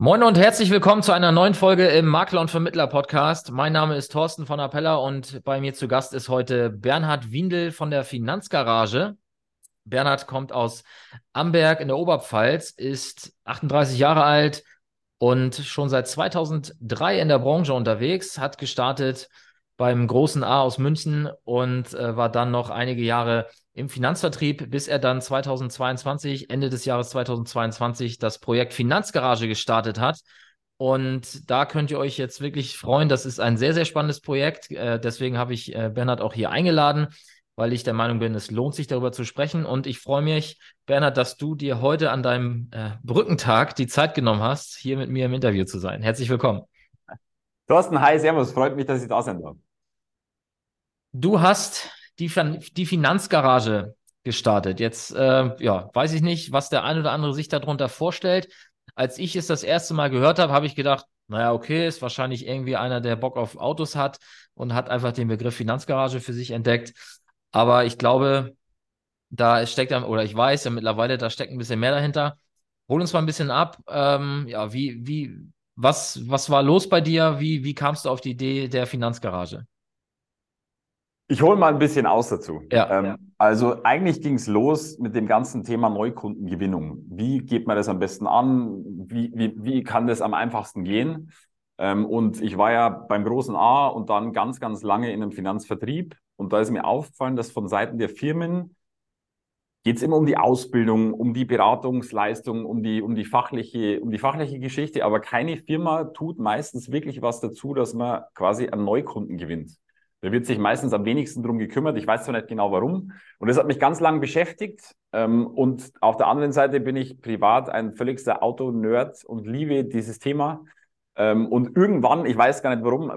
Moin und herzlich willkommen zu einer neuen Folge im Makler und Vermittler Podcast. Mein Name ist Thorsten von Appella und bei mir zu Gast ist heute Bernhard Windel von der Finanzgarage. Bernhard kommt aus Amberg in der Oberpfalz, ist 38 Jahre alt und schon seit 2003 in der Branche unterwegs, hat gestartet beim großen A aus München und äh, war dann noch einige Jahre im Finanzvertrieb, bis er dann 2022, Ende des Jahres 2022, das Projekt Finanzgarage gestartet hat. Und da könnt ihr euch jetzt wirklich freuen. Das ist ein sehr, sehr spannendes Projekt. Äh, deswegen habe ich äh, Bernhard auch hier eingeladen, weil ich der Meinung bin, es lohnt sich darüber zu sprechen. Und ich freue mich, Bernhard, dass du dir heute an deinem äh, Brückentag die Zeit genommen hast, hier mit mir im Interview zu sein. Herzlich willkommen. Thorsten, hi, servus. Freut mich, dass ich da sein darf. Du hast die, die Finanzgarage gestartet. Jetzt, äh, ja, weiß ich nicht, was der ein oder andere sich darunter vorstellt. Als ich es das erste Mal gehört habe, habe ich gedacht, naja, okay, ist wahrscheinlich irgendwie einer, der Bock auf Autos hat und hat einfach den Begriff Finanzgarage für sich entdeckt. Aber ich glaube, da steckt oder ich weiß ja mittlerweile, da steckt ein bisschen mehr dahinter. Hol uns mal ein bisschen ab. Ähm, ja, wie, wie, was, was war los bei dir? Wie, wie kamst du auf die Idee der Finanzgarage? Ich hole mal ein bisschen aus dazu. Ja, ähm, ja. Also eigentlich ging es los mit dem ganzen Thema Neukundengewinnung. Wie geht man das am besten an? Wie, wie, wie kann das am einfachsten gehen? Ähm, und ich war ja beim großen A und dann ganz, ganz lange in einem Finanzvertrieb. Und da ist mir aufgefallen, dass von Seiten der Firmen geht es immer um die Ausbildung, um die Beratungsleistung, um die, um die fachliche, um die fachliche Geschichte. Aber keine Firma tut meistens wirklich was dazu, dass man quasi einen Neukunden gewinnt. Da wird sich meistens am wenigsten drum gekümmert. Ich weiß zwar nicht genau warum. Und das hat mich ganz lang beschäftigt. Ähm, und auf der anderen Seite bin ich privat ein völligster Auto-Nerd und liebe dieses Thema. Ähm, und irgendwann, ich weiß gar nicht warum,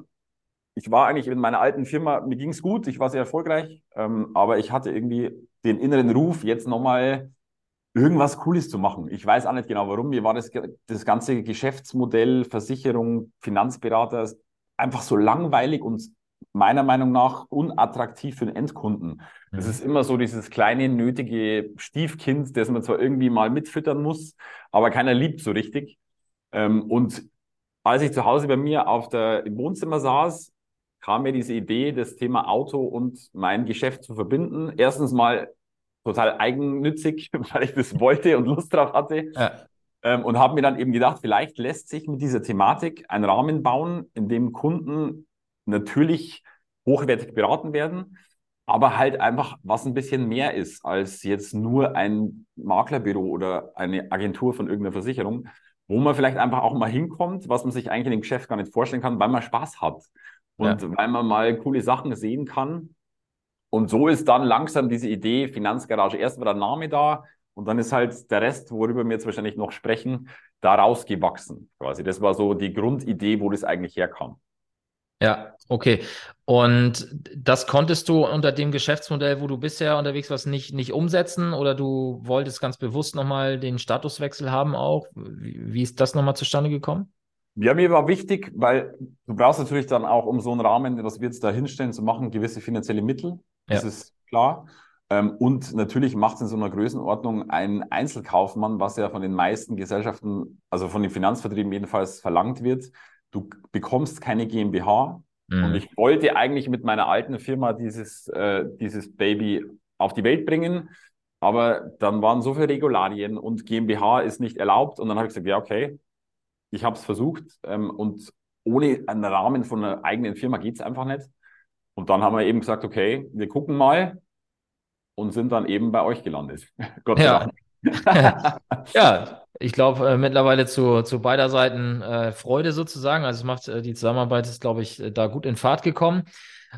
ich war eigentlich in meiner alten Firma, mir ging es gut, ich war sehr erfolgreich, ähm, aber ich hatte irgendwie den inneren Ruf, jetzt nochmal irgendwas Cooles zu machen. Ich weiß auch nicht genau warum. Mir war das, das ganze Geschäftsmodell, Versicherung, Finanzberater einfach so langweilig und meiner Meinung nach unattraktiv für den Endkunden. Es mhm. ist immer so dieses kleine, nötige Stiefkind, das man zwar irgendwie mal mitfüttern muss, aber keiner liebt so richtig. Ähm, und als ich zu Hause bei mir auf der, im Wohnzimmer saß, kam mir diese Idee, das Thema Auto und mein Geschäft zu verbinden. Erstens mal total eigennützig, weil ich das wollte und Lust drauf hatte. Ja. Ähm, und habe mir dann eben gedacht, vielleicht lässt sich mit dieser Thematik ein Rahmen bauen, in dem Kunden natürlich hochwertig beraten werden, aber halt einfach, was ein bisschen mehr ist als jetzt nur ein Maklerbüro oder eine Agentur von irgendeiner Versicherung, wo man vielleicht einfach auch mal hinkommt, was man sich eigentlich in dem Geschäft gar nicht vorstellen kann, weil man Spaß hat und ja. weil man mal coole Sachen sehen kann. Und so ist dann langsam diese Idee Finanzgarage. Erst war der Name da und dann ist halt der Rest, worüber wir jetzt wahrscheinlich noch sprechen, daraus gewachsen. Quasi. Das war so die Grundidee, wo das eigentlich herkam. Ja, okay. Und das konntest du unter dem Geschäftsmodell, wo du bisher unterwegs warst, nicht, nicht umsetzen oder du wolltest ganz bewusst nochmal den Statuswechsel haben auch? Wie, wie ist das nochmal zustande gekommen? Ja, mir war wichtig, weil du brauchst natürlich dann auch, um so einen Rahmen, was wir jetzt da hinstellen, zu machen, gewisse finanzielle Mittel. Das ja. ist klar. Ähm, und natürlich macht es in so einer Größenordnung ein Einzelkaufmann, was ja von den meisten Gesellschaften, also von den Finanzvertrieben jedenfalls verlangt wird, du bekommst keine GmbH. Mhm. Und ich wollte eigentlich mit meiner alten Firma dieses, äh, dieses Baby auf die Welt bringen. Aber dann waren so viele Regularien und GmbH ist nicht erlaubt. Und dann habe ich gesagt, ja, okay, ich habe es versucht. Ähm, und ohne einen Rahmen von einer eigenen Firma geht es einfach nicht. Und dann haben wir eben gesagt, okay, wir gucken mal und sind dann eben bei euch gelandet. Gott sei ja. Dank. ja, ich glaube, äh, mittlerweile zu, zu beider Seiten äh, Freude sozusagen. Also es macht äh, die Zusammenarbeit ist, glaube ich, äh, da gut in Fahrt gekommen.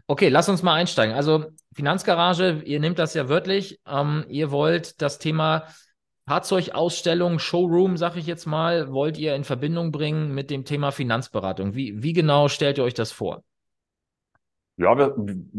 Okay, lass uns mal einsteigen. Also Finanzgarage, ihr nehmt das ja wörtlich. Ähm, ihr wollt das Thema Fahrzeugausstellung, Showroom, sag ich jetzt mal, wollt ihr in Verbindung bringen mit dem Thema Finanzberatung. Wie, wie genau stellt ihr euch das vor? Ja,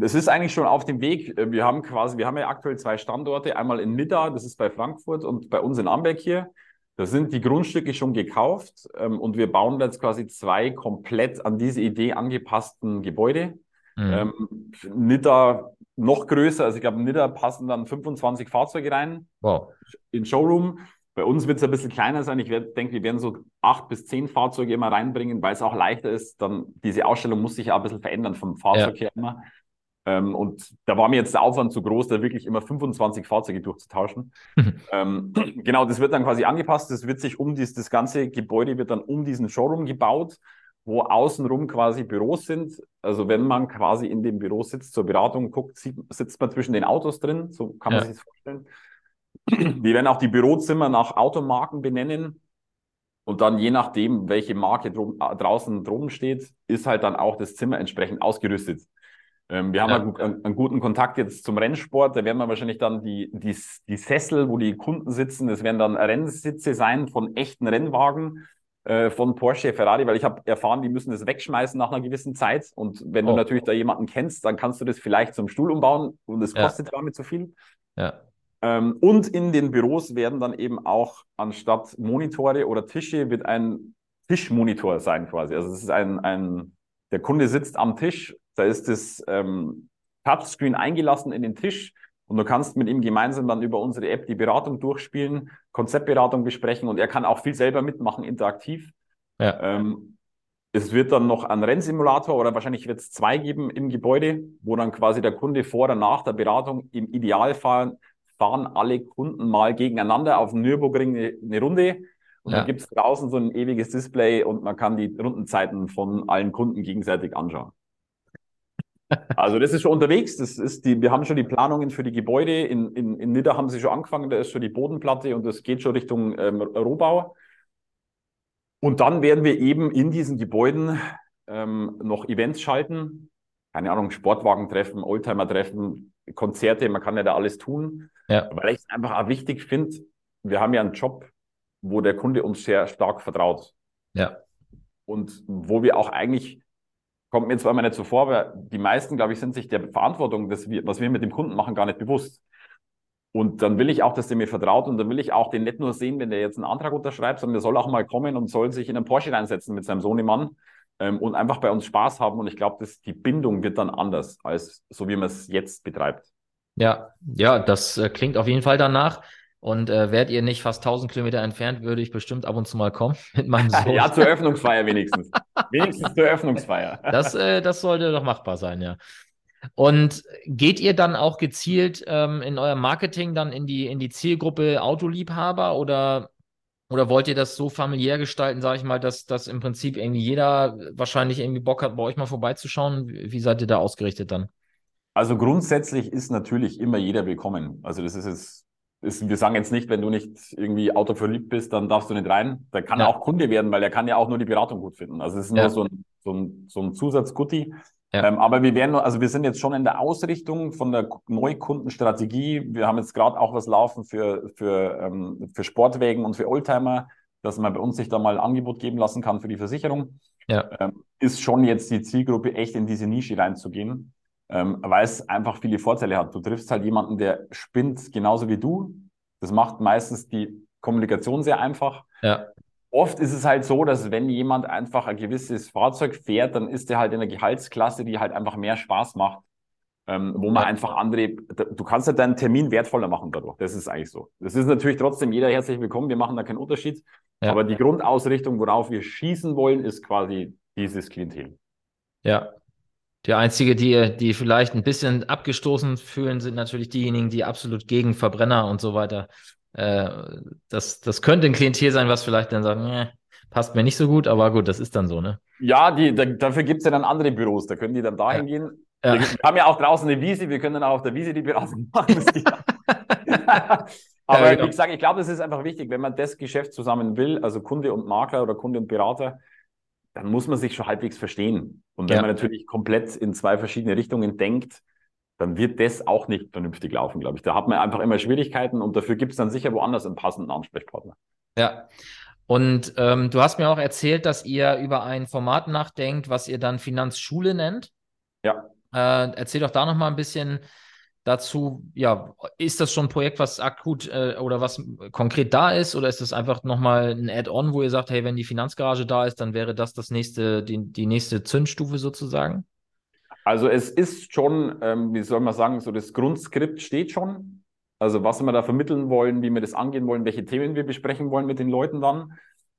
es ist eigentlich schon auf dem Weg. Wir haben quasi, wir haben ja aktuell zwei Standorte, einmal in Nidda, das ist bei Frankfurt und bei uns in Amberg hier. Da sind die Grundstücke schon gekauft ähm, und wir bauen jetzt quasi zwei komplett an diese Idee angepassten Gebäude. Mhm. Ähm, Nidda noch größer, also ich glaube, Nidda passen dann 25 Fahrzeuge rein wow. in Showroom. Bei uns wird es ein bisschen kleiner sein. Ich denke, wir werden so acht bis zehn Fahrzeuge immer reinbringen, weil es auch leichter ist. Dann diese Ausstellung muss sich ja ein bisschen verändern vom Fahrzeug ja. her immer. Ähm, und da war mir jetzt der Aufwand zu groß, da wirklich immer 25 Fahrzeuge durchzutauschen. ähm, genau, das wird dann quasi angepasst. Das wird sich um dies, das ganze Gebäude wird dann um diesen Showroom gebaut, wo außenrum quasi Büros sind. Also wenn man quasi in dem Büro sitzt zur Beratung, guckt, sieht, sitzt man zwischen den Autos drin. So kann man ja. sich das vorstellen. Wir werden auch die Bürozimmer nach Automarken benennen. Und dann je nachdem, welche Marke drum, draußen drum steht, ist halt dann auch das Zimmer entsprechend ausgerüstet. Ähm, wir haben ja. einen, einen, guten Kontakt jetzt zum Rennsport. Da werden wir wahrscheinlich dann die, die, die Sessel, wo die Kunden sitzen, das werden dann Rennsitze sein von echten Rennwagen äh, von Porsche, Ferrari, weil ich habe erfahren, die müssen das wegschmeißen nach einer gewissen Zeit. Und wenn oh. du natürlich da jemanden kennst, dann kannst du das vielleicht zum Stuhl umbauen und es kostet ja. damit zu viel. Ja. Ähm, und in den Büros werden dann eben auch anstatt Monitore oder Tische wird ein Tischmonitor sein quasi. Also es ist ein, ein der Kunde sitzt am Tisch da ist das ähm, Touchscreen eingelassen in den Tisch und du kannst mit ihm gemeinsam dann über unsere App die Beratung durchspielen, Konzeptberatung besprechen und er kann auch viel selber mitmachen, interaktiv. Ja. Ähm, es wird dann noch einen Rennsimulator oder wahrscheinlich wird es zwei geben im Gebäude, wo dann quasi der Kunde vor oder nach der Beratung im Idealfall fahren alle Kunden mal gegeneinander auf dem Nürburgring eine, eine Runde. Und ja. dann gibt es draußen so ein ewiges Display und man kann die Rundenzeiten von allen Kunden gegenseitig anschauen. Also das ist schon unterwegs. Das ist die, wir haben schon die Planungen für die Gebäude. In, in, in Nidda haben sie schon angefangen, da ist schon die Bodenplatte und das geht schon Richtung ähm, Rohbau. Und dann werden wir eben in diesen Gebäuden ähm, noch Events schalten. Keine Ahnung, Sportwagen-Treffen, Oldtimer-Treffen, Konzerte, man kann ja da alles tun. Ja. Weil ich es einfach auch wichtig finde, wir haben ja einen Job, wo der Kunde uns sehr stark vertraut. Ja. Und wo wir auch eigentlich kommt mir zwar immer nicht so vor, aber die meisten, glaube ich, sind sich der Verantwortung, dass wir, was wir mit dem Kunden machen, gar nicht bewusst. Und dann will ich auch, dass der mir vertraut und dann will ich auch den nicht nur sehen, wenn der jetzt einen Antrag unterschreibt, sondern der soll auch mal kommen und soll sich in einen Porsche reinsetzen mit seinem Sohnemann ähm, und einfach bei uns Spaß haben. Und ich glaube, dass die Bindung wird dann anders, als so wie man es jetzt betreibt. Ja, ja, das äh, klingt auf jeden Fall danach. Und äh, wärt ihr nicht fast 1000 Kilometer entfernt, würde ich bestimmt ab und zu mal kommen mit meinem Sohn. ja, zur Eröffnungsfeier wenigstens. wenigstens zur Eröffnungsfeier. das, äh, das sollte doch machbar sein, ja. Und geht ihr dann auch gezielt ähm, in eurem Marketing dann in die, in die Zielgruppe Autoliebhaber oder, oder wollt ihr das so familiär gestalten, sage ich mal, dass, dass im Prinzip irgendwie jeder wahrscheinlich irgendwie Bock hat, bei euch mal vorbeizuschauen? Wie seid ihr da ausgerichtet dann? Also grundsätzlich ist natürlich immer jeder willkommen. Also das ist jetzt ist, wir sagen jetzt nicht, wenn du nicht irgendwie autoverliebt bist, dann darfst du nicht rein. Da kann ja. er auch Kunde werden, weil er kann ja auch nur die Beratung gut finden. Also es ist nur ja. so ein, so ein, so ein Zusatzgutti. Ja. Ähm, aber wir werden, also wir sind jetzt schon in der Ausrichtung von der Neukundenstrategie. Wir haben jetzt gerade auch was laufen für, für, ähm, für Sportwägen und für Oldtimer, dass man bei uns sich da mal ein Angebot geben lassen kann für die Versicherung. Ja. Ähm, ist schon jetzt die Zielgruppe, echt in diese Nische reinzugehen ähm, weil es einfach viele Vorteile hat. Du triffst halt jemanden, der spinnt genauso wie du. Das macht meistens die Kommunikation sehr einfach. Ja. Oft ist es halt so, dass wenn jemand einfach ein gewisses Fahrzeug fährt, dann ist er halt in einer Gehaltsklasse, die halt einfach mehr Spaß macht, ähm, wo man ja. einfach andere, du kannst halt deinen Termin wertvoller machen dadurch. Das ist eigentlich so. Das ist natürlich trotzdem jeder herzlich willkommen. Wir machen da keinen Unterschied. Ja. Aber die Grundausrichtung, worauf wir schießen wollen, ist quasi dieses Klientel. Ja, die einzige, die, die vielleicht ein bisschen abgestoßen fühlen, sind natürlich diejenigen, die absolut gegen Verbrenner und so weiter. Äh, das, das könnte ein Klientel sein, was vielleicht dann sagt, nee, passt mir nicht so gut, aber gut, das ist dann so, ne? Ja, die, da, dafür gibt es ja dann andere Büros, da können die dann dahin ja. gehen. Ja. Wir, wir, haben ja auch draußen eine Wiese, wir können dann auch auf der Wiese die Beratung machen. aber ja, genau. wie gesagt, ich glaube, das ist einfach wichtig, wenn man das Geschäft zusammen will, also Kunde und Makler oder Kunde und Berater, dann muss man sich schon halbwegs verstehen. Und wenn ja. man natürlich komplett in zwei verschiedene Richtungen denkt, dann wird das auch nicht vernünftig laufen, glaube ich. Da hat man einfach immer Schwierigkeiten und dafür gibt es dann sicher woanders einen passenden Ansprechpartner. Ja. Und ähm, du hast mir auch erzählt, dass ihr über ein Format nachdenkt, was ihr dann Finanzschule nennt. Ja. Äh, erzähl doch da nochmal ein bisschen, dazu, ja, ist das schon ein Projekt, was akut äh, oder was konkret da ist oder ist das einfach nochmal ein Add-on, wo ihr sagt, hey, wenn die Finanzgarage da ist, dann wäre das das nächste, die, die nächste Zündstufe sozusagen? Also es ist schon, ähm, wie soll man sagen, so das Grundskript steht schon. Also was wir da vermitteln wollen, wie wir das angehen wollen, welche Themen wir besprechen wollen mit den Leuten dann.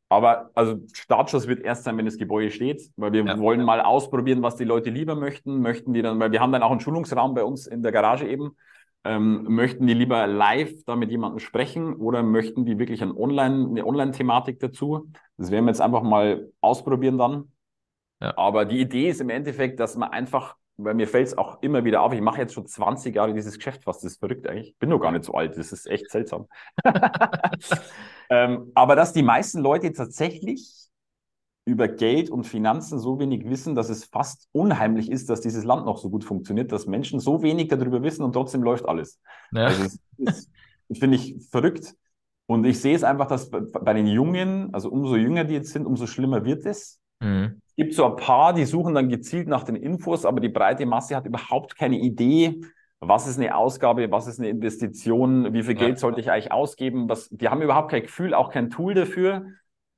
Aber also Startschuss wird erst sein, wenn das Gebäude steht, weil wir ja. wollen mal ausprobieren, was die Leute lieber möchten. Möchten die dann, weil wir haben dann auch einen Schulungsraum bei uns in der Garage eben. Ähm, möchten die lieber live da mit jemandem sprechen oder möchten die wirklich ein Online, eine Online-Thematik dazu? Das werden wir jetzt einfach mal ausprobieren dann. Ja. Aber die Idee ist im Endeffekt, dass man einfach, weil mir fällt es auch immer wieder auf, ich mache jetzt schon 20 Jahre dieses Geschäft fast, das ist verrückt eigentlich. Ich bin noch gar nicht so alt, das ist echt seltsam. ähm, aber dass die meisten Leute tatsächlich über Geld und Finanzen so wenig wissen, dass es fast unheimlich ist, dass dieses Land noch so gut funktioniert, dass Menschen so wenig darüber wissen und trotzdem läuft alles. Ja. Also das, das finde ich verrückt. Und ich sehe es einfach, dass bei den Jungen, also umso jünger die jetzt sind, umso schlimmer wird es. Mhm. Es gibt so ein paar, die suchen dann gezielt nach den Infos, aber die breite Masse hat überhaupt keine Idee, was ist eine Ausgabe, was ist eine Investition, wie viel Geld sollte ich eigentlich ausgeben. Was, die haben überhaupt kein Gefühl, auch kein Tool dafür.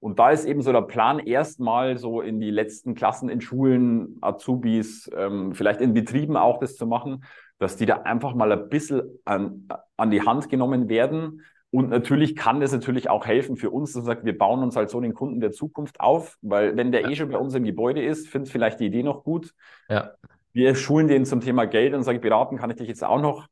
Und da ist eben so der Plan, erstmal so in die letzten Klassen in Schulen, Azubis, ähm, vielleicht in Betrieben auch das zu machen, dass die da einfach mal ein bisschen an, an die Hand genommen werden. Und natürlich kann das natürlich auch helfen für uns, dass sagt, wir bauen uns halt so den Kunden der Zukunft auf, weil wenn der ja. eh schon bei uns im Gebäude ist, findet vielleicht die Idee noch gut. Ja. Wir schulen den zum Thema Geld und sagen, beraten kann ich dich jetzt auch noch.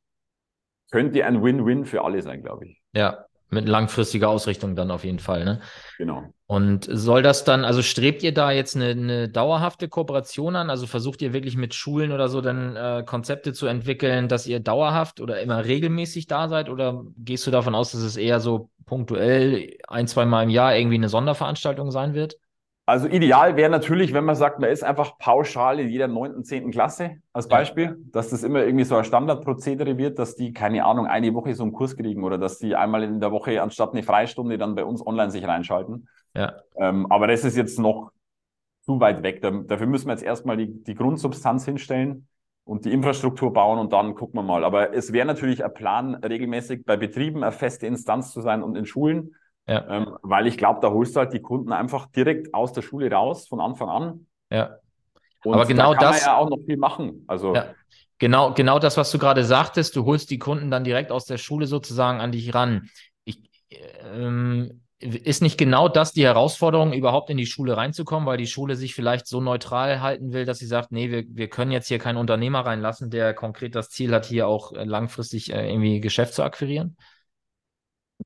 Könnte ein Win-Win für alle sein, glaube ich. Ja, mit langfristiger Ausrichtung dann auf jeden Fall, ne? Genau. Und soll das dann, also strebt ihr da jetzt eine, eine dauerhafte Kooperation an? Also versucht ihr wirklich mit Schulen oder so dann äh, Konzepte zu entwickeln, dass ihr dauerhaft oder immer regelmäßig da seid? Oder gehst du davon aus, dass es eher so punktuell ein, zwei Mal im Jahr irgendwie eine Sonderveranstaltung sein wird? Also ideal wäre natürlich, wenn man sagt, man ist einfach pauschal in jeder neunten, zehnten Klasse als Beispiel, ja. dass das immer irgendwie so ein Standardprozedere wird, dass die, keine Ahnung, eine Woche so einen Kurs kriegen oder dass die einmal in der Woche anstatt eine Freistunde dann bei uns online sich reinschalten. Ja. Ähm, aber das ist jetzt noch zu weit weg. dafür müssen wir jetzt erstmal die, die Grundsubstanz hinstellen und die Infrastruktur bauen und dann gucken wir mal. Aber es wäre natürlich ein Plan, regelmäßig bei Betrieben eine feste Instanz zu sein und in Schulen ja. Ähm, weil ich glaube, da holst du halt die Kunden einfach direkt aus der Schule raus von Anfang an. Ja. Und Aber genau da kann das man ja auch noch viel machen. Also ja. genau, genau das, was du gerade sagtest, du holst die Kunden dann direkt aus der Schule sozusagen an dich ran. Ich, ähm, ist nicht genau das die Herausforderung, überhaupt in die Schule reinzukommen, weil die Schule sich vielleicht so neutral halten will, dass sie sagt, nee, wir, wir können jetzt hier keinen Unternehmer reinlassen, der konkret das Ziel hat, hier auch äh, langfristig äh, irgendwie Geschäft zu akquirieren?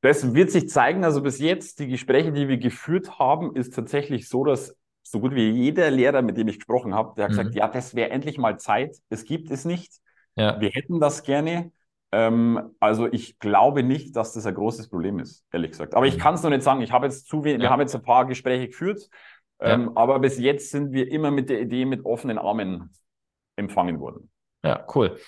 Das wird sich zeigen. Also bis jetzt, die Gespräche, die wir geführt haben, ist tatsächlich so, dass so gut wie jeder Lehrer, mit dem ich gesprochen habe, der hat mhm. gesagt, ja, das wäre endlich mal Zeit. Es gibt es nicht. Ja. Wir hätten das gerne. Ähm, also ich glaube nicht, dass das ein großes Problem ist, ehrlich gesagt. Aber ich mhm. kann es noch nicht sagen. Ich habe jetzt zu wenig, ja. wir haben jetzt ein paar Gespräche geführt, ähm, ja. aber bis jetzt sind wir immer mit der Idee mit offenen Armen empfangen worden. Ja, cool.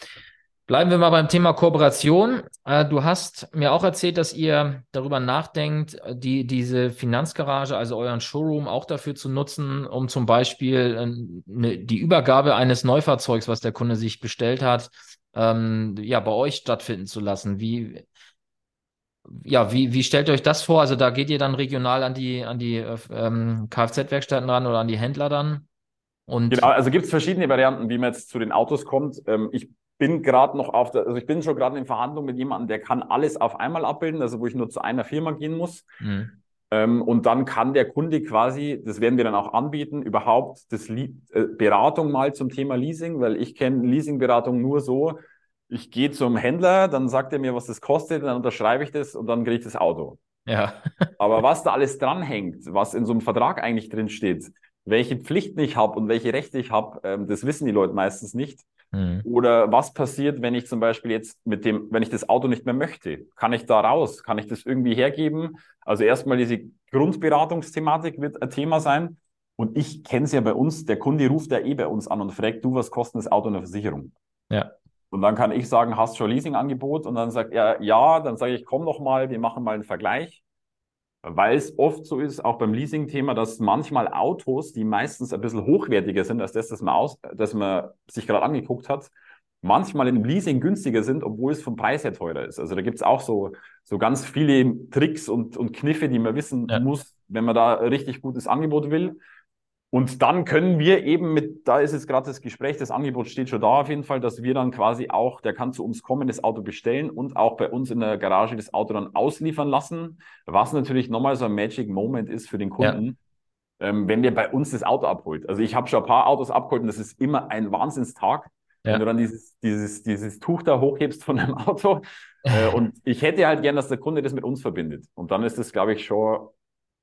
Bleiben wir mal beim Thema Kooperation. Äh, du hast mir auch erzählt, dass ihr darüber nachdenkt, die, diese Finanzgarage, also euren Showroom, auch dafür zu nutzen, um zum Beispiel eine, die Übergabe eines Neufahrzeugs, was der Kunde sich bestellt hat, ähm, ja, bei euch stattfinden zu lassen. Wie, ja, wie, wie stellt ihr euch das vor? Also da geht ihr dann regional an die, an die ähm, Kfz-Werkstätten ran oder an die Händler dann? Und genau, also gibt es verschiedene Varianten, wie man jetzt zu den Autos kommt. Ähm, ich bin gerade noch auf der, also ich bin schon gerade in Verhandlung mit jemandem, der kann alles auf einmal abbilden, also wo ich nur zu einer Firma gehen muss. Mhm. Ähm, und dann kann der Kunde quasi, das werden wir dann auch anbieten, überhaupt das äh, Beratung mal zum Thema Leasing, weil ich kenne Leasingberatung nur so, ich gehe zum Händler, dann sagt er mir, was das kostet, dann unterschreibe ich das und dann kriege ich das Auto. Ja. Aber was da alles dranhängt, was in so einem Vertrag eigentlich drin steht, welche Pflichten ich habe und welche Rechte ich habe, ähm, das wissen die Leute meistens nicht. Mhm. Oder was passiert, wenn ich zum Beispiel jetzt mit dem, wenn ich das Auto nicht mehr möchte? Kann ich da raus? Kann ich das irgendwie hergeben? Also erstmal diese Grundberatungsthematik wird ein Thema sein. Und ich kenne es ja bei uns, der Kunde ruft ja eh bei uns an und fragt, du, was kostet das Auto in der Versicherung? Ja. Und dann kann ich sagen, hast du schon ein Leasingangebot? Und dann sagt er, ja, dann sage ich, komm noch mal, wir machen mal einen Vergleich weil es oft so ist, auch beim Leasing-Thema, dass manchmal Autos, die meistens ein bisschen hochwertiger sind als das, das man, aus, das man sich gerade angeguckt hat, manchmal im Leasing günstiger sind, obwohl es vom Preis her teurer ist. Also da gibt es auch so, so ganz viele Tricks und, und Kniffe, die man wissen ja. muss, wenn man da richtig gutes Angebot will. Und dann können wir eben mit, da ist jetzt gerade das Gespräch, das Angebot steht schon da auf jeden Fall, dass wir dann quasi auch, der kann zu uns kommen, das Auto bestellen und auch bei uns in der Garage das Auto dann ausliefern lassen, was natürlich nochmal so ein Magic Moment ist für den Kunden, ja. ähm, wenn der bei uns das Auto abholt. Also ich habe schon ein paar Autos abgeholt und das ist immer ein Wahnsinnstag, ja. wenn du dann dieses, dieses, dieses Tuch da hochhebst von dem Auto. äh, und ich hätte halt gern, dass der Kunde das mit uns verbindet. Und dann ist das, glaube ich, schon,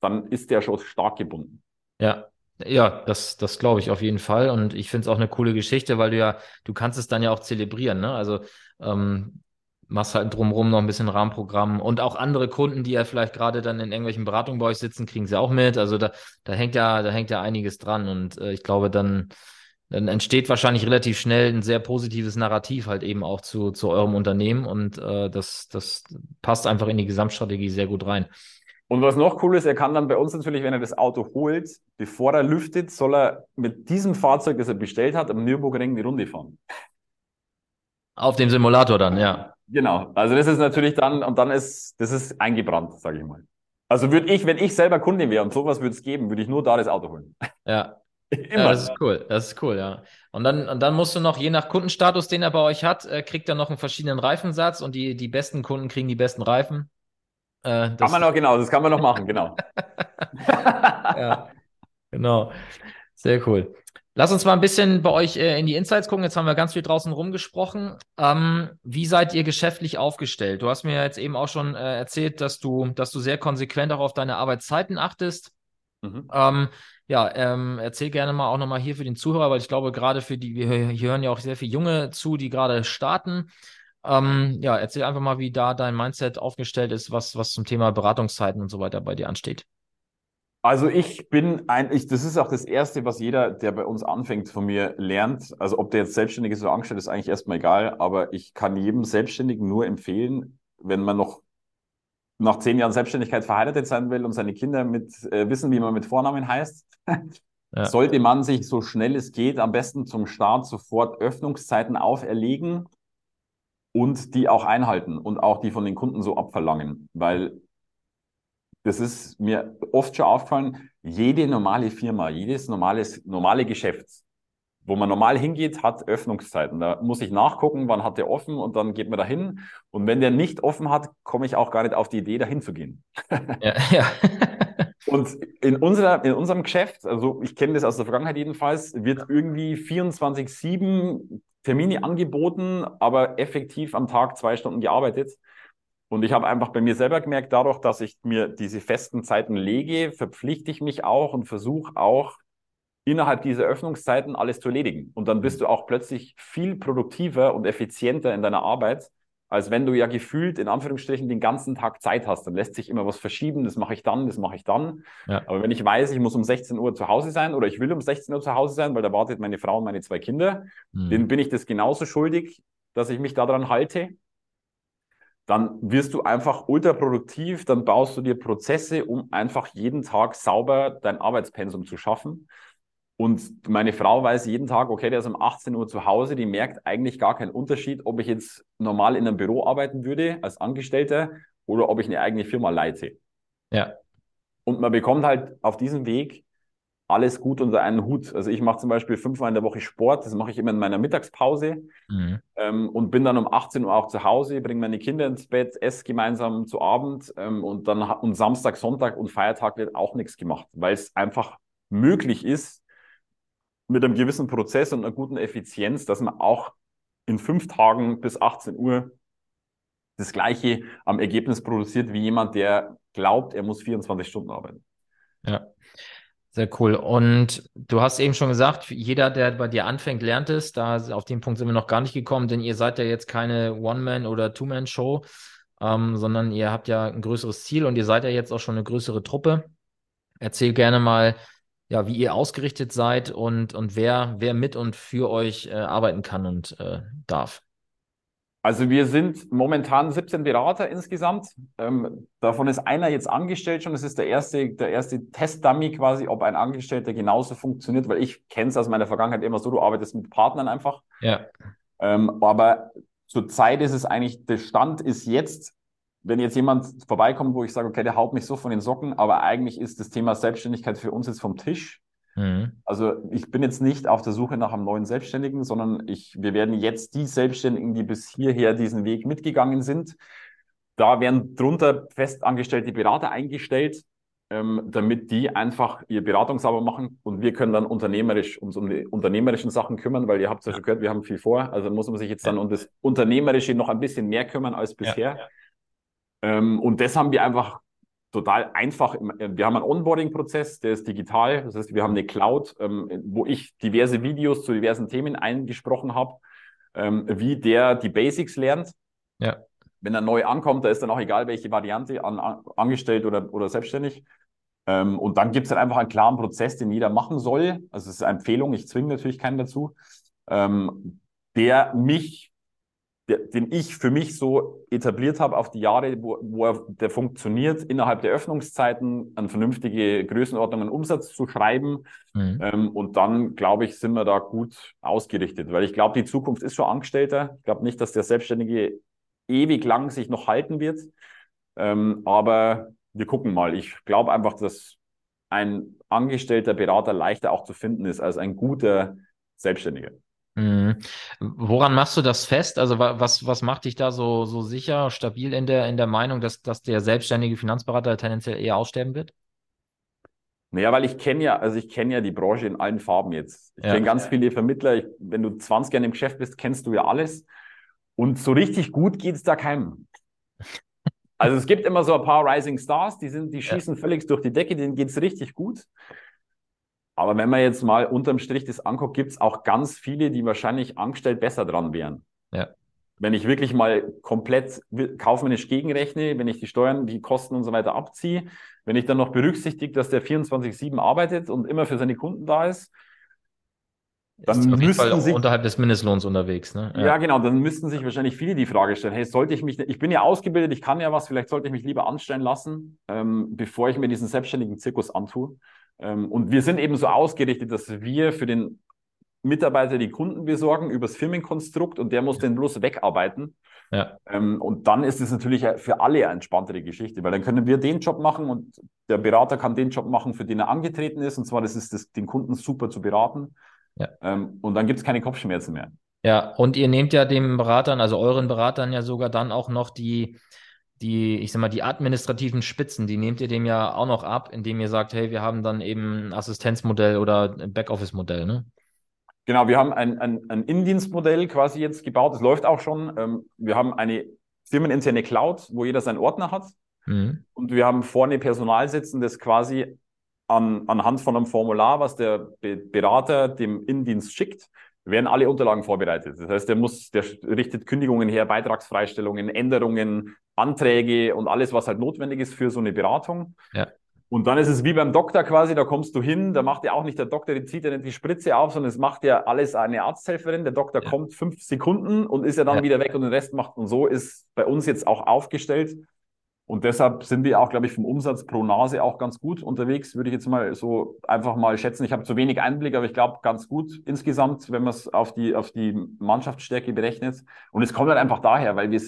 dann ist der schon stark gebunden. Ja, ja, das, das glaube ich auf jeden Fall. Und ich finde es auch eine coole Geschichte, weil du ja, du kannst es dann ja auch zelebrieren, ne? Also ähm, machst halt drumherum noch ein bisschen Rahmenprogramm und auch andere Kunden, die ja vielleicht gerade dann in irgendwelchen Beratungen bei euch sitzen, kriegen sie auch mit. Also da, da hängt ja, da hängt ja einiges dran. Und äh, ich glaube, dann, dann entsteht wahrscheinlich relativ schnell ein sehr positives Narrativ halt eben auch zu, zu eurem Unternehmen. Und äh, das, das passt einfach in die Gesamtstrategie sehr gut rein. Und was noch cool ist, er kann dann bei uns natürlich, wenn er das Auto holt, bevor er lüftet, soll er mit diesem Fahrzeug, das er bestellt hat, am Nürburgring die Runde fahren. Auf dem Simulator dann, ja. Genau. Also das ist natürlich dann, und dann ist, das ist eingebrannt, sage ich mal. Also würde ich, wenn ich selber Kunde wäre und sowas würde es geben, würde ich nur da das Auto holen. Ja. Immer. Ja, das ist cool. Das ist cool, ja. Und dann, und dann musst du noch, je nach Kundenstatus, den er bei euch hat, äh, kriegt er noch einen verschiedenen Reifensatz und die, die besten Kunden kriegen die besten Reifen. Äh, kann man noch, genau, das kann man noch machen, genau. ja, genau. Sehr cool. Lass uns mal ein bisschen bei euch äh, in die Insights gucken. Jetzt haben wir ganz viel draußen rumgesprochen. Ähm, wie seid ihr geschäftlich aufgestellt? Du hast mir jetzt eben auch schon äh, erzählt, dass du, dass du sehr konsequent auch auf deine Arbeitszeiten achtest. Mhm. Ähm, ja, ähm, erzähl gerne mal auch nochmal hier für den Zuhörer, weil ich glaube, gerade für die, wir hier hören ja auch sehr viele Junge zu, die gerade starten. Ähm, ja, erzähl einfach mal, wie da dein Mindset aufgestellt ist, was, was zum Thema Beratungszeiten und so weiter bei dir ansteht. Also ich bin eigentlich, das ist auch das Erste, was jeder, der bei uns anfängt, von mir lernt. Also ob der jetzt selbstständig ist oder angestellt, ist eigentlich erstmal egal. Aber ich kann jedem Selbstständigen nur empfehlen, wenn man noch nach zehn Jahren Selbstständigkeit verheiratet sein will und seine Kinder mit äh, wissen, wie man mit Vornamen heißt, ja. sollte man sich so schnell es geht am besten zum Start sofort Öffnungszeiten auferlegen und die auch einhalten und auch die von den Kunden so abverlangen, weil das ist mir oft schon aufgefallen, jede normale Firma, jedes normales, normale Geschäft, wo man normal hingeht, hat Öffnungszeiten. Da muss ich nachgucken, wann hat der offen und dann geht man dahin. Und wenn der nicht offen hat, komme ich auch gar nicht auf die Idee, dahin zu gehen. Ja, ja. und in, unserer, in unserem Geschäft, also ich kenne das aus der Vergangenheit jedenfalls, wird irgendwie 24-7 Termine angeboten, aber effektiv am Tag zwei Stunden gearbeitet. Und ich habe einfach bei mir selber gemerkt, dadurch, dass ich mir diese festen Zeiten lege, verpflichte ich mich auch und versuche auch innerhalb dieser Öffnungszeiten alles zu erledigen. Und dann bist du auch plötzlich viel produktiver und effizienter in deiner Arbeit, als wenn du ja gefühlt in Anführungsstrichen den ganzen Tag Zeit hast. Dann lässt sich immer was verschieben, das mache ich dann, das mache ich dann. Ja. Aber wenn ich weiß, ich muss um 16 Uhr zu Hause sein oder ich will um 16 Uhr zu Hause sein, weil da wartet meine Frau und meine zwei Kinder, mhm. denen bin ich das genauso schuldig, dass ich mich daran halte. Dann wirst du einfach ultra produktiv, dann baust du dir Prozesse, um einfach jeden Tag sauber dein Arbeitspensum zu schaffen. Und meine Frau weiß jeden Tag, okay, der ist um 18 Uhr zu Hause, die merkt eigentlich gar keinen Unterschied, ob ich jetzt normal in einem Büro arbeiten würde als Angestellter oder ob ich eine eigene Firma leite. Ja. Und man bekommt halt auf diesem Weg alles gut unter einen Hut. Also ich mache zum Beispiel fünfmal in der Woche Sport, das mache ich immer in meiner Mittagspause mhm. ähm, und bin dann um 18 Uhr auch zu Hause, bringe meine Kinder ins Bett, esse gemeinsam zu Abend ähm, und dann und Samstag, Sonntag und Feiertag wird auch nichts gemacht, weil es einfach möglich ist, mit einem gewissen Prozess und einer guten Effizienz, dass man auch in fünf Tagen bis 18 Uhr das Gleiche am Ergebnis produziert wie jemand, der glaubt, er muss 24 Stunden arbeiten. Ja, sehr cool. Und du hast eben schon gesagt, jeder, der bei dir anfängt, lernt es. Da auf den Punkt sind wir noch gar nicht gekommen, denn ihr seid ja jetzt keine One-Man- oder Two-Man-Show, ähm, sondern ihr habt ja ein größeres Ziel und ihr seid ja jetzt auch schon eine größere Truppe. Erzähl gerne mal, ja, wie ihr ausgerichtet seid und, und wer, wer mit und für euch äh, arbeiten kann und äh, darf. Also wir sind momentan 17 Berater insgesamt. Ähm, davon ist einer jetzt angestellt schon. Das ist der erste, der erste Testdummy quasi, ob ein Angestellter genauso funktioniert, weil ich kenne es aus meiner Vergangenheit immer so, du arbeitest mit Partnern einfach. Ja. Ähm, aber zurzeit ist es eigentlich, der Stand ist jetzt wenn jetzt jemand vorbeikommt, wo ich sage, okay, der haut mich so von den Socken, aber eigentlich ist das Thema Selbstständigkeit für uns jetzt vom Tisch. Mhm. Also ich bin jetzt nicht auf der Suche nach einem neuen Selbstständigen, sondern ich, wir werden jetzt die Selbstständigen, die bis hierher diesen Weg mitgegangen sind, da werden drunter festangestellte Berater eingestellt, ähm, damit die einfach ihr Beratungsarbeit machen und wir können dann unternehmerisch uns um die unternehmerischen Sachen kümmern, weil ihr habt es ja schon gehört, wir haben viel vor. Also muss man sich jetzt dann um das Unternehmerische noch ein bisschen mehr kümmern als bisher. Ja, ja. Ähm, und das haben wir einfach total einfach. Wir haben einen Onboarding-Prozess, der ist digital. Das heißt, wir haben eine Cloud, ähm, wo ich diverse Videos zu diversen Themen eingesprochen habe, ähm, wie der die Basics lernt. Ja. Wenn er neu ankommt, da ist dann auch egal, welche Variante, an, an, angestellt oder, oder selbstständig. Ähm, und dann gibt es halt einfach einen klaren Prozess, den jeder machen soll. Also es ist eine Empfehlung, ich zwinge natürlich keinen dazu, ähm, der mich der, den ich für mich so etabliert habe auf die Jahre, wo, wo er, der funktioniert, innerhalb der Öffnungszeiten eine vernünftige Größenordnung an Umsatz zu schreiben. Mhm. Ähm, und dann, glaube ich, sind wir da gut ausgerichtet, weil ich glaube, die Zukunft ist schon Angestellter. Ich glaube nicht, dass der Selbstständige ewig lang sich noch halten wird. Ähm, aber wir gucken mal. Ich glaube einfach, dass ein angestellter Berater leichter auch zu finden ist als ein guter Selbstständiger. Mhm. Woran machst du das fest? Also was, was macht dich da so, so sicher, stabil in der, in der Meinung, dass, dass der selbstständige Finanzberater tendenziell eher aussterben wird? Naja, weil ich kenne ja, also ich kenne ja die Branche in allen Farben jetzt. Ich ja. kenne ganz viele Vermittler. Ich, wenn du 20 Jahre im Geschäft bist, kennst du ja alles. Und so richtig gut geht es da keinem. Also es gibt immer so ein paar Rising Stars, die sind, die schießen ja. völlig durch die Decke, denen geht es richtig gut. Aber wenn man jetzt mal unterm Strich das anguckt, gibt es auch ganz viele, die wahrscheinlich angestellt besser dran wären. Ja. Wenn ich wirklich mal komplett kaufmännisch gegenrechne, wenn ich die Steuern, die Kosten und so weiter abziehe, wenn ich dann noch berücksichtige, dass der 24-7 arbeitet und immer für seine Kunden da ist, dann ist müssten sich unterhalb des Mindestlohns unterwegs. Ne? Ja. ja. genau. Dann müssten sich wahrscheinlich viele die Frage stellen: Hey, sollte ich mich? Ich bin ja ausgebildet, ich kann ja was. Vielleicht sollte ich mich lieber anstellen lassen, ähm, bevor ich mir diesen selbstständigen Zirkus antue. Ähm, und wir sind eben so ausgerichtet, dass wir für den Mitarbeiter die Kunden besorgen übers Firmenkonstrukt und der muss den bloß wegarbeiten. Ja. Ähm, und dann ist es natürlich für alle eine entspanntere Geschichte, weil dann können wir den Job machen und der Berater kann den Job machen, für den er angetreten ist. Und zwar, das ist das, den Kunden super zu beraten. Ja. Ähm, und dann gibt es keine Kopfschmerzen mehr. Ja, und ihr nehmt ja den Beratern, also euren Beratern ja sogar dann auch noch die, die, ich sag mal, die administrativen Spitzen, die nehmt ihr dem ja auch noch ab, indem ihr sagt, hey, wir haben dann eben ein Assistenzmodell oder ein Backoffice-Modell, ne? Genau, wir haben ein, ein, ein Indienstmodell quasi jetzt gebaut, das läuft auch schon. Ähm, wir haben eine firmeninterne Cloud, wo jeder seinen Ordner hat. Mhm. Und wir haben vorne Personal sitzen, das quasi an, anhand von einem Formular, was der Berater dem Indienst schickt, werden alle Unterlagen vorbereitet. Das heißt, der muss, der richtet Kündigungen her, Beitragsfreistellungen, Änderungen, Anträge und alles, was halt notwendig ist für so eine Beratung. Ja. Und dann ist es wie beim Doktor quasi, da kommst du hin, da macht ja auch nicht der Doktor, die zieht ja nicht die Spritze auf, sondern es macht ja alles eine Arzthelferin. Der Doktor ja. kommt fünf Sekunden und ist ja dann ja. wieder weg und den Rest macht. Und so ist bei uns jetzt auch aufgestellt. Und deshalb sind wir auch, glaube ich, vom Umsatz pro Nase auch ganz gut unterwegs, würde ich jetzt mal so einfach mal schätzen. Ich habe zu wenig Einblick, aber ich glaube ganz gut insgesamt, wenn man es auf die, auf die Mannschaftsstärke berechnet. Und es kommt halt einfach daher, weil wir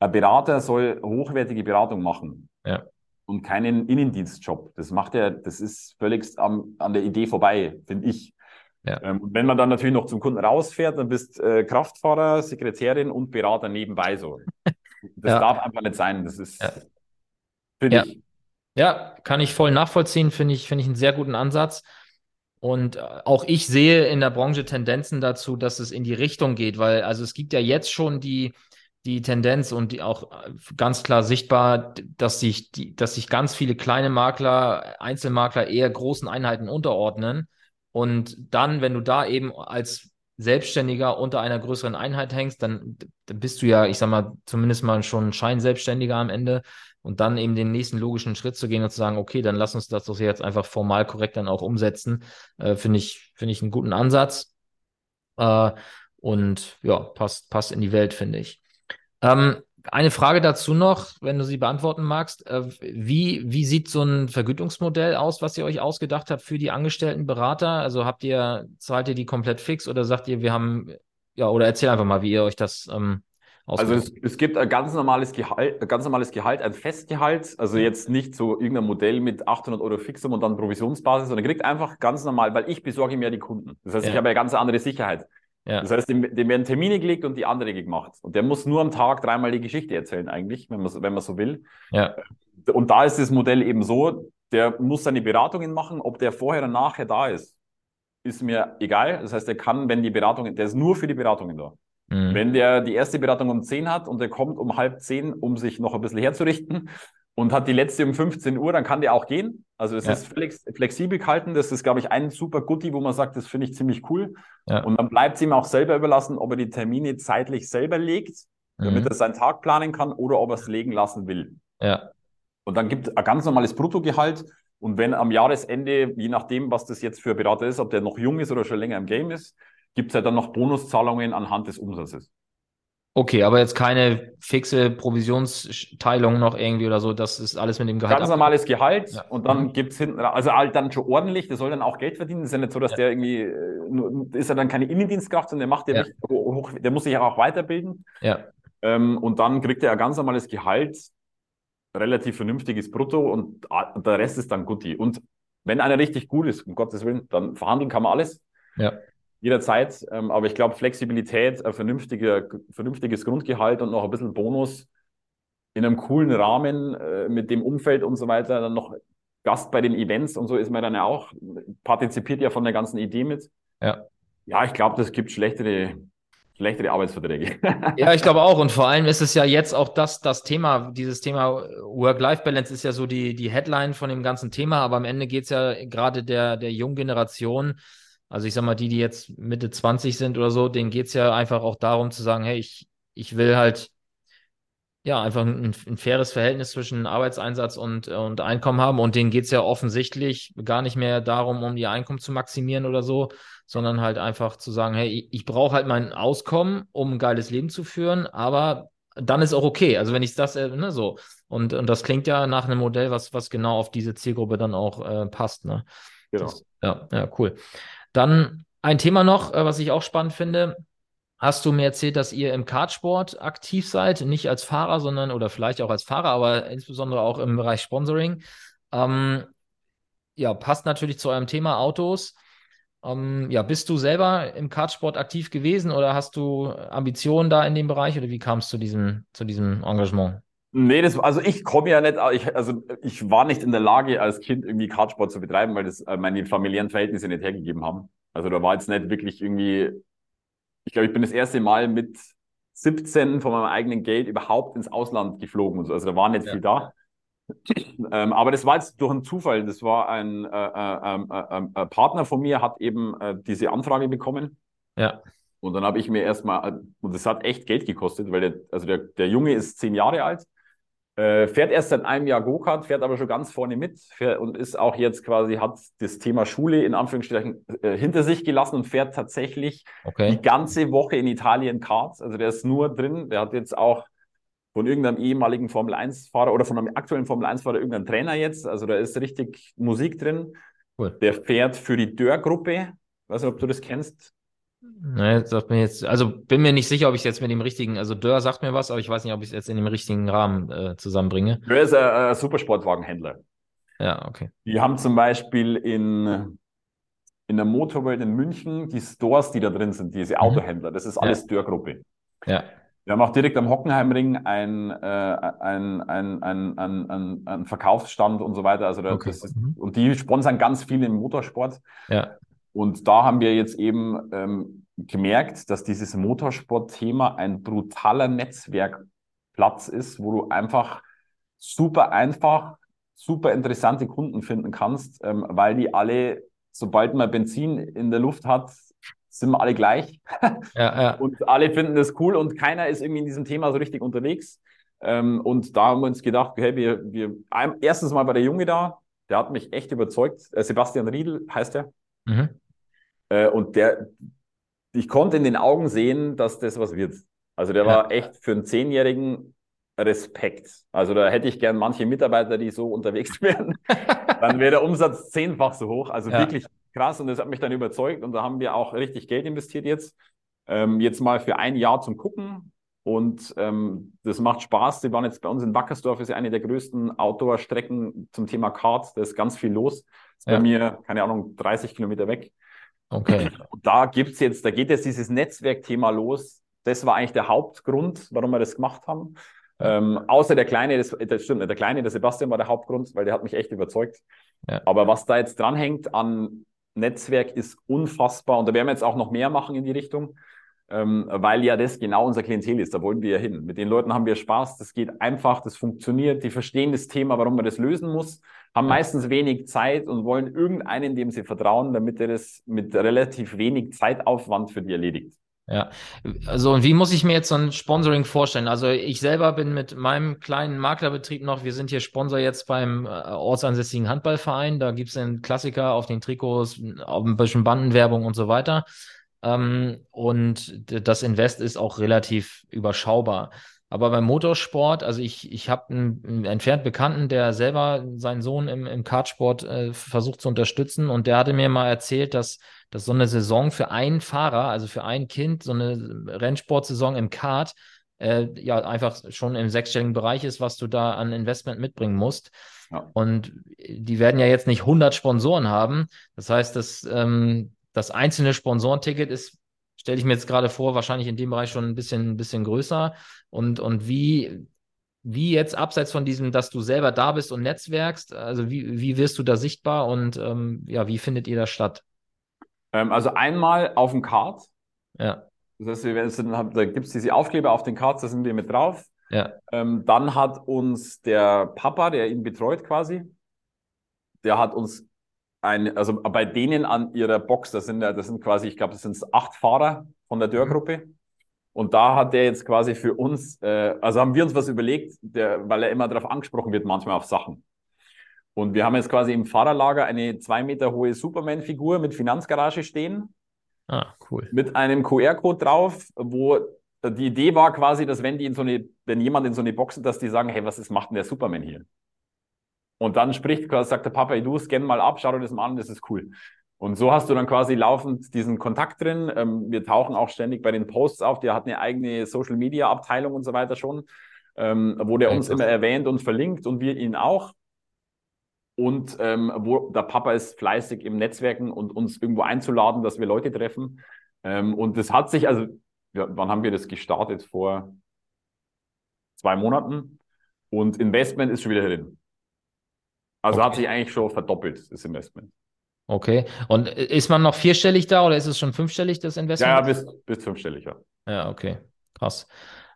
ein Berater soll hochwertige Beratung machen. Ja. Und keinen Innendienstjob. Das macht er, das ist völlig am, an der Idee vorbei, finde ich. Ja. Ähm, und wenn man dann natürlich noch zum Kunden rausfährt, dann bist äh, Kraftfahrer, Sekretärin und Berater nebenbei so. Das ja. darf einfach nicht sein. Das ist, ja. finde ja. ich. Ja, kann ich voll nachvollziehen, finde ich, finde ich einen sehr guten Ansatz. Und äh, auch ich sehe in der Branche Tendenzen dazu, dass es in die Richtung geht, weil also es gibt ja jetzt schon die, die Tendenz und die auch äh, ganz klar sichtbar, dass sich, die, dass sich ganz viele kleine Makler, Einzelmakler eher großen Einheiten unterordnen. Und dann, wenn du da eben als Selbstständiger unter einer größeren Einheit hängst, dann, dann bist du ja, ich sag mal, zumindest mal schon Scheinselbstständiger am Ende und dann eben den nächsten logischen Schritt zu gehen und zu sagen, okay, dann lass uns das doch jetzt einfach formal korrekt dann auch umsetzen, äh, finde ich, finde ich einen guten Ansatz. Äh, und ja, passt, passt in die Welt, finde ich. Ähm, eine Frage dazu noch, wenn du sie beantworten magst. Äh, wie, wie sieht so ein Vergütungsmodell aus, was ihr euch ausgedacht habt für die angestellten Berater? Also habt ihr, zahlt ihr die komplett fix oder sagt ihr, wir haben, ja, oder erzähl einfach mal, wie ihr euch das ähm, Also es, es, gibt ein ganz normales Gehalt, ein ganz normales Gehalt, ein Festgehalt, also jetzt nicht so irgendein Modell mit 800 Euro Fixum und dann Provisionsbasis, sondern kriegt einfach ganz normal, weil ich besorge mir die Kunden. Das heißt, ja. ich habe eine ganz andere Sicherheit. Ja. Das heißt, dem, dem, werden Termine gelegt und die andere gemacht. Und der muss nur am Tag dreimal die Geschichte erzählen eigentlich, wenn man, wenn man so will. Ja. Und da ist das Modell eben so, der muss seine Beratungen machen, ob der vorher oder nachher da ist, ist mir egal. Das heißt, er kann, wenn die Beratungen, der ist nur für die Beratungen da. Mhm. Wenn der die erste Beratung um 10 hat und der kommt um halb 10, um sich noch ein bisschen herzurichten und hat die letzte um 15 Uhr, dann kann der auch gehen. Also es ja. ist flex flexibel gehalten. Das ist, glaube ich, ein super Goodie, wo man sagt, das finde ich ziemlich cool. Ja. Und dann bleibt es ihm auch selber überlassen, ob er die Termine zeitlich selber legt, damit mhm. er seinen Tag planen kann oder ob er es legen lassen will. Ja. Und dann gibt es ein ganz normales Bruttogehalt. Und wenn am Jahresende, je nachdem, was das jetzt für ein Berater ist, ob der noch jung ist oder schon länger im Game ist, gibt es ja dann noch Bonuszahlungen anhand des Umsatzes. Okay, aber jetzt keine fixe Provisionsteilung noch irgendwie oder so, das ist alles mit dem Gehalt. Ganz normales Gehalt ja. und dann mhm. gibt es hinten, also halt dann schon ordentlich, der soll dann auch Geld verdienen. Das ist ja nicht so, dass ja. der irgendwie, äh, ist ja dann keine Innendienstkraft, sondern der macht ja, hoch, der muss sich ja auch weiterbilden. Ja. Ähm, und dann kriegt er ein ganz normales Gehalt, relativ vernünftiges Brutto und der Rest ist dann Gutti. Und wenn einer richtig gut ist, um Gottes Willen, dann verhandeln kann man alles. Ja jederzeit. Ähm, aber ich glaube, Flexibilität, ein vernünftiger, vernünftiges Grundgehalt und noch ein bisschen Bonus in einem coolen Rahmen äh, mit dem Umfeld und so weiter, dann noch Gast bei den Events und so ist man dann ja auch, partizipiert ja von der ganzen Idee mit. Ja. Ja, ich glaube, das gibt schlechtere, schlechtere Arbeitsverträge. ja, ich glaube auch. Und vor allem ist es ja jetzt auch das, das Thema, dieses Thema Work-Life-Balance ist ja so die, die Headline von dem ganzen Thema, aber am Ende geht es ja gerade der, der jungen Generation also ich sag mal, die, die jetzt Mitte 20 sind oder so, denen geht es ja einfach auch darum zu sagen, hey, ich, ich will halt ja einfach ein, ein faires Verhältnis zwischen Arbeitseinsatz und, und Einkommen haben. Und denen geht es ja offensichtlich gar nicht mehr darum, um ihr Einkommen zu maximieren oder so, sondern halt einfach zu sagen, hey, ich, ich brauche halt mein Auskommen, um ein geiles Leben zu führen, aber dann ist auch okay. Also wenn ich das, äh, ne, so. Und, und das klingt ja nach einem Modell, was, was genau auf diese Zielgruppe dann auch äh, passt. Ne? Genau. Das, ja, ja, cool. Dann ein Thema noch, äh, was ich auch spannend finde. Hast du mir erzählt, dass ihr im Kartsport aktiv seid, nicht als Fahrer, sondern oder vielleicht auch als Fahrer, aber insbesondere auch im Bereich Sponsoring. Ähm, ja, passt natürlich zu eurem Thema Autos. Ähm, ja, bist du selber im Kartsport aktiv gewesen oder hast du Ambitionen da in dem Bereich oder wie kam es zu diesem, zu diesem Engagement? Nee, das, also ich komme ja nicht, ich, also ich war nicht in der Lage, als Kind irgendwie Kartsport zu betreiben, weil das äh, meine familiären Verhältnisse nicht hergegeben haben. Also da war jetzt nicht wirklich irgendwie, ich glaube, ich bin das erste Mal mit 17 von meinem eigenen Geld überhaupt ins Ausland geflogen und so. Also da war nicht ja. viel da. ähm, aber das war jetzt durch einen Zufall. Das war ein äh, äh, ähm, äh, ähm, äh Partner von mir, hat eben äh, diese Anfrage bekommen. Ja. Und dann habe ich mir erstmal, und das hat echt Geld gekostet, weil der, also der, der Junge ist zehn Jahre alt äh, fährt erst seit einem Jahr Go-Kart, fährt aber schon ganz vorne mit fährt, und ist auch jetzt quasi, hat das Thema Schule in Anführungsstrichen äh, hinter sich gelassen und fährt tatsächlich okay. die ganze Woche in Italien Kart. Also der ist nur drin. Der hat jetzt auch von irgendeinem ehemaligen Formel-1-Fahrer oder von einem aktuellen Formel-1-Fahrer irgendeinen Trainer jetzt. Also da ist richtig Musik drin. Cool. Der fährt für die Dörr-Gruppe. Weiß nicht, ob du das kennst. Ne, sagt mir jetzt, also bin mir nicht sicher, ob ich es jetzt mit dem richtigen, also Dörr sagt mir was, aber ich weiß nicht, ob ich es jetzt in dem richtigen Rahmen äh, zusammenbringe. Dörr ist ein, ein Supersportwagenhändler. Ja, okay. Die haben zum Beispiel in, in der Motorwelt in München die Stores, die da drin sind, diese mhm. Autohändler, das ist alles ja. Dörr-Gruppe. Ja. Wir haben auch direkt am Hockenheimring ein, äh, ein, ein, ein, ein, ein, ein Verkaufsstand und so weiter. Also da, okay. ist, mhm. und die sponsern ganz viel im Motorsport. Ja. Und da haben wir jetzt eben ähm, gemerkt, dass dieses Motorsport-Thema ein brutaler Netzwerkplatz ist, wo du einfach super einfach, super interessante Kunden finden kannst, ähm, weil die alle, sobald man Benzin in der Luft hat, sind wir alle gleich. Ja, ja. Und alle finden das cool und keiner ist irgendwie in diesem Thema so richtig unterwegs. Ähm, und da haben wir uns gedacht, hey, wir, wir, erstens mal war der Junge da, der hat mich echt überzeugt. Äh, Sebastian Riedel heißt er. Mhm. Äh, und der, ich konnte in den Augen sehen, dass das was wird. Also der ja. war echt für einen Zehnjährigen Respekt. Also da hätte ich gern manche Mitarbeiter, die so unterwegs wären. dann wäre der Umsatz zehnfach so hoch. Also ja. wirklich krass und das hat mich dann überzeugt und da haben wir auch richtig Geld investiert jetzt. Ähm, jetzt mal für ein Jahr zum Gucken. Und ähm, das macht Spaß. Die waren jetzt bei uns in Wackersdorf, ist ja eine der größten Outdoor-Strecken zum Thema Kart. Da ist ganz viel los. Ist ja. bei mir, keine Ahnung, 30 Kilometer weg. Okay. Und da gibt's jetzt, da geht jetzt dieses Netzwerkthema los. Das war eigentlich der Hauptgrund, warum wir das gemacht haben. Ähm, außer der Kleine, das, das stimmt, der Kleine, der Sebastian war der Hauptgrund, weil der hat mich echt überzeugt. Ja. Aber was da jetzt dranhängt an Netzwerk ist unfassbar. Und da werden wir jetzt auch noch mehr machen in die Richtung ähm, weil ja das genau unser Klientel ist. Da wollen wir ja hin. Mit den Leuten haben wir Spaß, das geht einfach, das funktioniert, die verstehen das Thema, warum man das lösen muss, haben meistens wenig Zeit und wollen irgendeinen, dem sie vertrauen, damit er das mit relativ wenig Zeitaufwand für die erledigt. Ja, also und wie muss ich mir jetzt so ein Sponsoring vorstellen? Also ich selber bin mit meinem kleinen Maklerbetrieb noch, wir sind hier Sponsor jetzt beim äh, ortsansässigen Handballverein, da gibt es einen Klassiker auf den Trikots, auf ein bisschen Bandenwerbung und so weiter. Ähm, und das Invest ist auch relativ überschaubar. Aber beim Motorsport, also ich, ich habe einen, einen entfernt Bekannten, der selber seinen Sohn im, im Kartsport äh, versucht zu unterstützen. Und der hatte mir mal erzählt, dass, dass so eine Saison für einen Fahrer, also für ein Kind, so eine Rennsportsaison im Kart, äh, ja, einfach schon im sechsstelligen Bereich ist, was du da an Investment mitbringen musst. Ja. Und die werden ja jetzt nicht 100 Sponsoren haben. Das heißt, dass ähm, das einzelne Sponsorenticket ist, stelle ich mir jetzt gerade vor, wahrscheinlich in dem Bereich schon ein bisschen, ein bisschen größer. Und, und wie, wie jetzt abseits von diesem, dass du selber da bist und netzwerkst, also wie, wie wirst du da sichtbar und ähm, ja, wie findet ihr das statt? Ähm, also einmal auf dem Card. Ja. Das heißt, da gibt es diese Aufkleber auf den Cards, da sind wir mit drauf. Ja. Ähm, dann hat uns der Papa, der ihn betreut quasi, der hat uns ein, also bei denen an ihrer Box, das sind, das sind quasi, ich glaube, das sind acht Fahrer von der Dörrgruppe. Mhm. Und da hat der jetzt quasi für uns, äh, also haben wir uns was überlegt, der, weil er immer darauf angesprochen wird, manchmal auf Sachen. Und wir haben jetzt quasi im Fahrerlager eine zwei Meter hohe Superman-Figur mit Finanzgarage stehen. Ah, cool. Mit einem QR-Code drauf, wo die Idee war quasi, dass wenn die in so eine, wenn jemand in so eine Box ist, dass die sagen, hey, was ist, macht denn der Superman hier? Und dann spricht, sagt der Papa, ey, du scan mal ab, schau dir das mal an, das ist cool. Und so hast du dann quasi laufend diesen Kontakt drin. Ähm, wir tauchen auch ständig bei den Posts auf. Der hat eine eigene Social Media Abteilung und so weiter schon, ähm, wo der uns immer erwähnt und verlinkt und wir ihn auch. Und ähm, wo der Papa ist fleißig im Netzwerken und uns irgendwo einzuladen, dass wir Leute treffen. Ähm, und das hat sich, also, ja, wann haben wir das gestartet? Vor zwei Monaten. Und Investment ist schon wieder drin. Also okay. hat sich eigentlich schon verdoppelt, das Investment. Okay. Und ist man noch vierstellig da oder ist es schon fünfstellig, das Investment? Ja, ja bis, bis fünfstellig, ja. Ja, okay. Krass.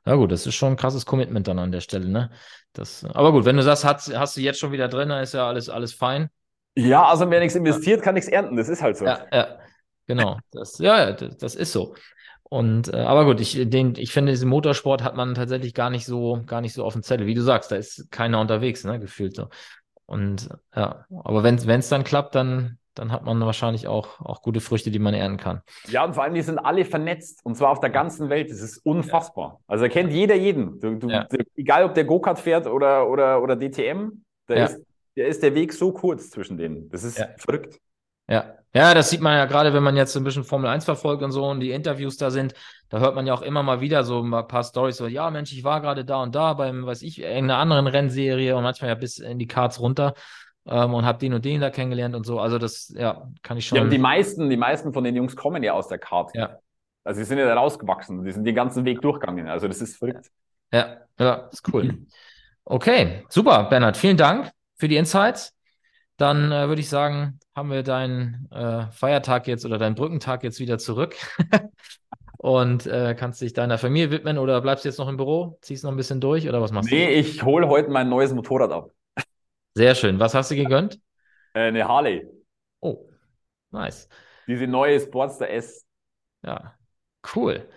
Na gut, das ist schon ein krasses Commitment dann an der Stelle, ne? Das, aber gut, wenn du sagst, hast, hast du jetzt schon wieder drin, dann ist ja alles, alles fein. Ja, also wer nichts investiert, kann nichts ernten. Das ist halt so. Ja, ja. Genau. Das, ja, das, das ist so. Und äh, aber gut, ich, den, ich finde, diesen Motorsport hat man tatsächlich gar nicht so, gar nicht so auf dem Zettel. Wie du sagst, da ist keiner unterwegs, ne, gefühlt so. Und ja, aber wenn es dann klappt, dann, dann hat man wahrscheinlich auch, auch gute Früchte, die man ernten kann. Ja, und vor allem, die sind alle vernetzt und zwar auf der ganzen Welt. Das ist unfassbar. Also erkennt jeder jeden. Du, du, ja. Egal, ob der Go-Kart fährt oder, oder, oder DTM, da ja. ist, der ist der Weg so kurz zwischen denen. Das ist verrückt. Ja, ja, das sieht man ja gerade, wenn man jetzt ein bisschen Formel 1 verfolgt und so und die Interviews da sind, da hört man ja auch immer mal wieder so ein paar Stories, so, ja, Mensch, ich war gerade da und da beim, weiß ich, irgendeiner anderen Rennserie und manchmal ja bis in die Karts runter ähm, und habe den und den da kennengelernt und so. Also das, ja, kann ich schon. Ja, und die meisten, die meisten von den Jungs kommen ja aus der Kart. Ja. Also sie sind ja da rausgewachsen, die sind den ganzen Weg durchgegangen. Also das ist verrückt. Ja, ja, ist cool. Okay, super, Bernhard, vielen Dank für die Insights. Dann äh, würde ich sagen, haben wir deinen äh, Feiertag jetzt oder deinen Brückentag jetzt wieder zurück und äh, kannst dich deiner Familie widmen oder bleibst du jetzt noch im Büro? Ziehst noch ein bisschen durch oder was machst nee, du? Nee, ich hole heute mein neues Motorrad ab. Sehr schön. Was hast du gegönnt? Äh, eine Harley. Oh, nice. Diese neue Sportster S. Ja, cool.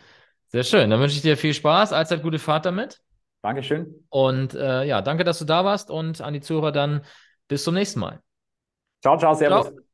Sehr schön. Dann wünsche ich dir viel Spaß. Allzeit gute Fahrt damit. Dankeschön. Und äh, ja, danke, dass du da warst und an die Zuhörer dann bis zum nächsten Mal. Ciao, ciao, servus. Ciao.